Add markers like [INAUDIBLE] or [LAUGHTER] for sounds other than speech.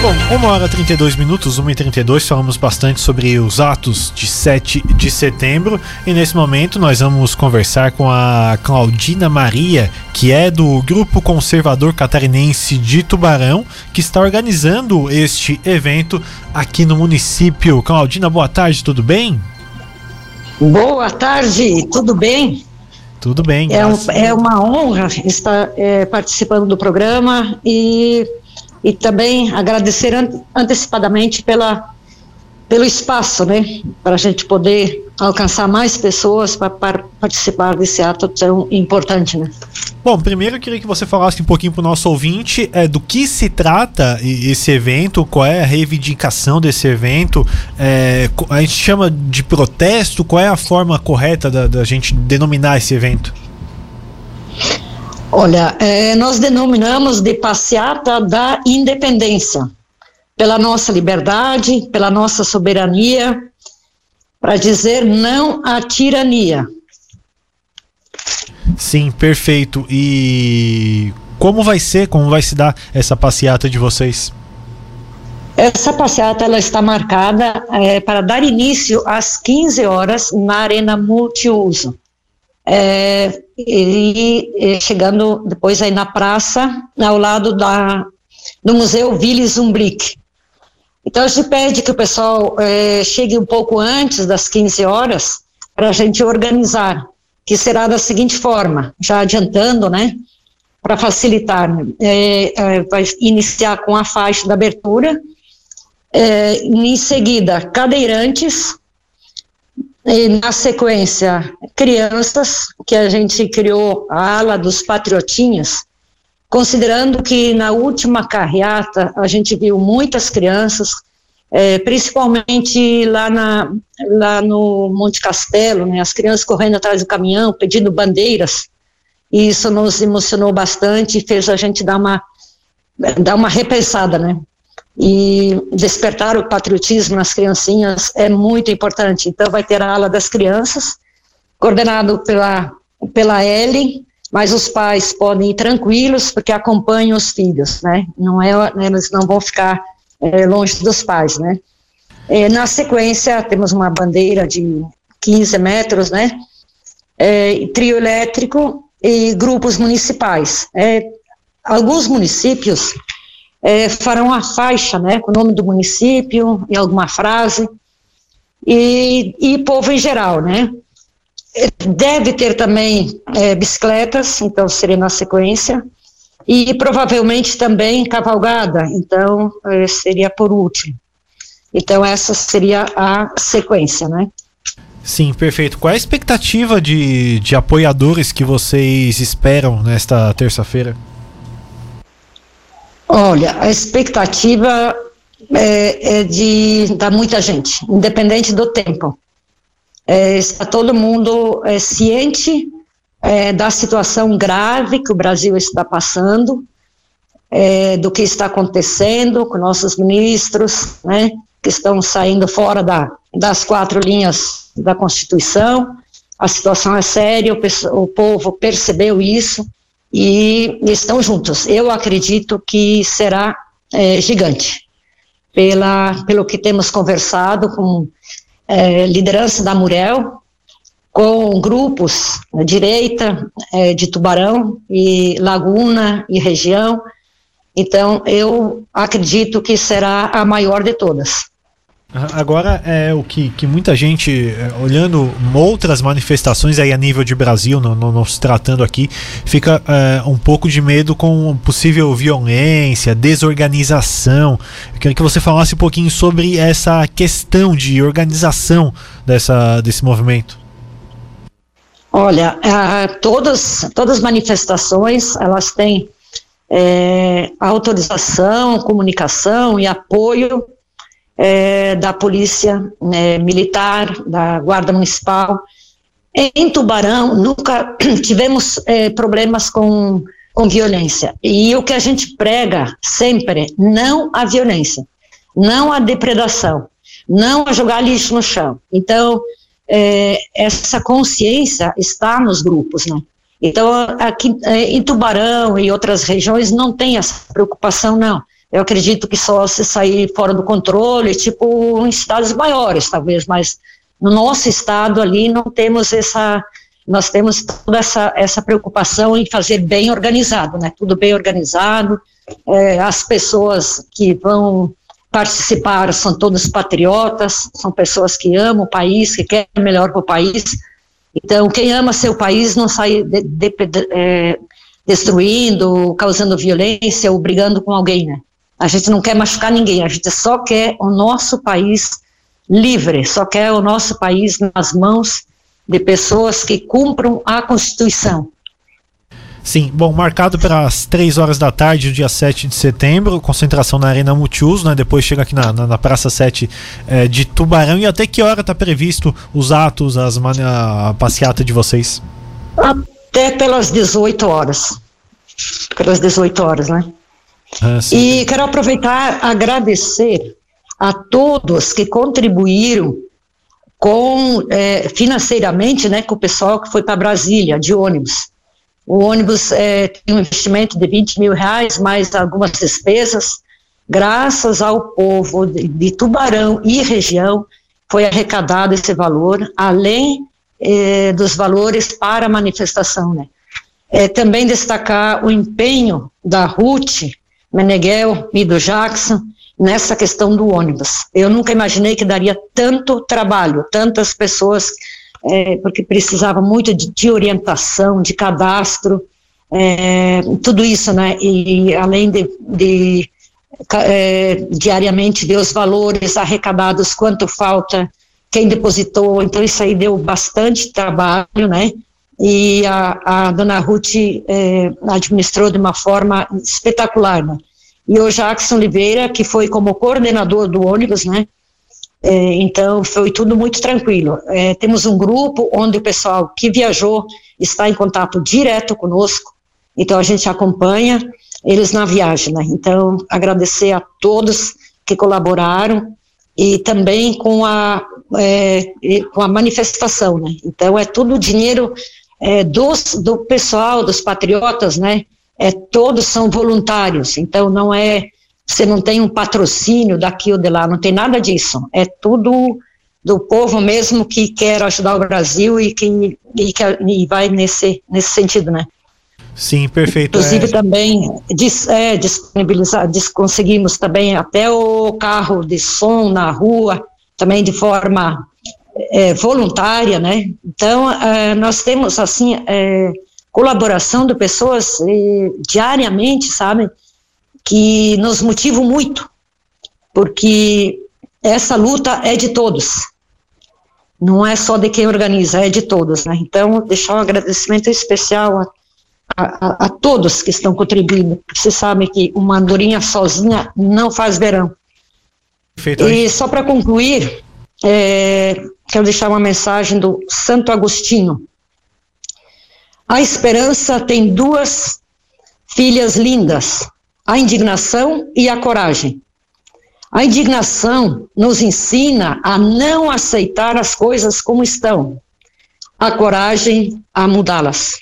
Bom, 1 hora e 32 minutos, 1 e 32 falamos bastante sobre os atos de 7 de setembro e nesse momento nós vamos conversar com a Claudina Maria, que é do Grupo Conservador Catarinense de Tubarão, que está organizando este evento aqui no município. Claudina, boa tarde, tudo bem? Boa tarde, tudo bem? Tudo bem. É, um, é uma honra estar é, participando do programa e e também agradecer antecipadamente pela, pelo espaço, né, para a gente poder alcançar mais pessoas para participar desse ato tão importante, né. Bom, primeiro eu queria que você falasse um pouquinho para o nosso ouvinte é, do que se trata esse evento, qual é a reivindicação desse evento, é, a gente chama de protesto, qual é a forma correta da, da gente denominar esse evento? Olha, é, nós denominamos de passeata da independência, pela nossa liberdade, pela nossa soberania, para dizer não à tirania. Sim, perfeito. E como vai ser, como vai se dar essa passeata de vocês? Essa passeata ela está marcada é, para dar início às 15 horas na Arena Multiuso é, e, chegando depois aí na praça, ao lado da, do Museu Willy Zumbrick. Então a gente pede que o pessoal é, chegue um pouco antes das 15 horas para a gente organizar, que será da seguinte forma, já adiantando, né, para facilitar, é, é, vai iniciar com a faixa da abertura, é, em seguida cadeirantes, e, na sequência, crianças, que a gente criou a ala dos patriotinhas, considerando que na última carreata a gente viu muitas crianças, é, principalmente lá, na, lá no Monte Castelo, né, as crianças correndo atrás do caminhão, pedindo bandeiras, e isso nos emocionou bastante e fez a gente dar uma, dar uma repensada, né? E despertar o patriotismo nas criancinhas é muito importante. Então, vai ter a ala das crianças, coordenado pela, pela Ellen, mas os pais podem ir tranquilos, porque acompanham os filhos, né? Não é, eles não vão ficar é, longe dos pais, né? É, na sequência, temos uma bandeira de 15 metros, né? É, trio elétrico e grupos municipais. Alguns municípios é, farão a faixa, né, com o nome do município e alguma frase, e, e povo em geral, né. Deve ter também é, bicicletas, então seria na sequência, e provavelmente também cavalgada, então é, seria por último. Então essa seria a sequência, né. Sim, perfeito. Qual é a expectativa de, de apoiadores que vocês esperam nesta terça-feira? Olha, a expectativa é, é de dar muita gente, independente do tempo. É, está todo mundo é, ciente é, da situação grave que o Brasil está passando, é, do que está acontecendo com nossos ministros, né, que estão saindo fora da, das quatro linhas da Constituição. A situação é séria, o, o povo percebeu isso e estão juntos. Eu acredito que será é, gigante, pela, pelo que temos conversado com é, liderança da Murel, com grupos na direita é, de Tubarão e Laguna e região. Então, eu acredito que será a maior de todas. Agora é o que, que muita gente, é, olhando outras manifestações aí a nível de Brasil, não, não, não se tratando aqui, fica é, um pouco de medo com possível violência, desorganização. Eu queria que você falasse um pouquinho sobre essa questão de organização dessa, desse movimento. Olha, todas, todas as manifestações, elas têm é, autorização, comunicação e apoio é, da Polícia né, Militar, da Guarda Municipal. Em Tubarão, nunca [CLEARS THROAT] tivemos é, problemas com, com violência. E o que a gente prega sempre, não a violência, não a depredação, não a jogar lixo no chão. Então, é, essa consciência está nos grupos, né? Então, aqui é, em Tubarão e outras regiões não tem essa preocupação, não. Eu acredito que só se sair fora do controle, tipo em cidades maiores, talvez, mas no nosso estado ali não temos essa, nós temos toda essa, essa preocupação em fazer bem organizado, né? Tudo bem organizado, é, as pessoas que vão participar são todos patriotas, são pessoas que amam o país, que querem melhor para o país. Então, quem ama seu país não sai de, de, de, é, destruindo, causando violência ou brigando com alguém, né? A gente não quer machucar ninguém, a gente só quer o nosso país livre, só quer o nosso país nas mãos de pessoas que cumpram a Constituição. Sim, bom, marcado para as 3 horas da tarde, dia 7 de setembro, concentração na Arena Multiuso, né? Depois chega aqui na, na, na Praça 7 é, de Tubarão. E até que hora está previsto os atos, as, a passeata de vocês? Até pelas 18 horas. Pelas 18 horas, né? Ah, e quero aproveitar agradecer a todos que contribuíram com é, financeiramente, né, com o pessoal que foi para Brasília de ônibus. O ônibus é, tem um investimento de 20 mil reais, mais algumas despesas. Graças ao povo de, de Tubarão e região, foi arrecadado esse valor, além é, dos valores para a manifestação. Né. É, também destacar o empenho da Ruth Meneghel e do Jackson nessa questão do ônibus. Eu nunca imaginei que daria tanto trabalho, tantas pessoas, é, porque precisava muito de, de orientação, de cadastro, é, tudo isso, né? E além de, de é, diariamente ver os valores arrecadados, quanto falta, quem depositou, então isso aí deu bastante trabalho, né? E a, a dona Ruth é, administrou de uma forma espetacular, né? E o Jackson Oliveira, que foi como coordenador do ônibus, né? É, então foi tudo muito tranquilo. É, temos um grupo onde o pessoal que viajou está em contato direto conosco, então a gente acompanha eles na viagem, né? Então agradecer a todos que colaboraram e também com a é, com a manifestação, né? Então é tudo dinheiro é, dos, do pessoal, dos patriotas, né? É, todos são voluntários, então não é, você não tem um patrocínio daqui ou de lá, não tem nada disso, é tudo do povo mesmo que quer ajudar o Brasil e que, e, que, e vai nesse, nesse sentido, né? Sim, perfeito. Inclusive é. também dis, é, disponibilizar, dis, conseguimos também até o carro de som na rua, também de forma é, voluntária, né? Então, é, nós temos, assim, é, colaboração de pessoas é, diariamente, sabe? Que nos motivam muito, porque essa luta é de todos. Não é só de quem organiza, é de todos, né? Então, deixar um agradecimento especial a, a, a todos que estão contribuindo. Você sabe que uma andorinha sozinha não faz verão. Perfeito. E só para concluir, é, quero deixar uma mensagem do Santo Agostinho. A esperança tem duas filhas lindas, a indignação e a coragem. A indignação nos ensina a não aceitar as coisas como estão, a coragem a mudá-las.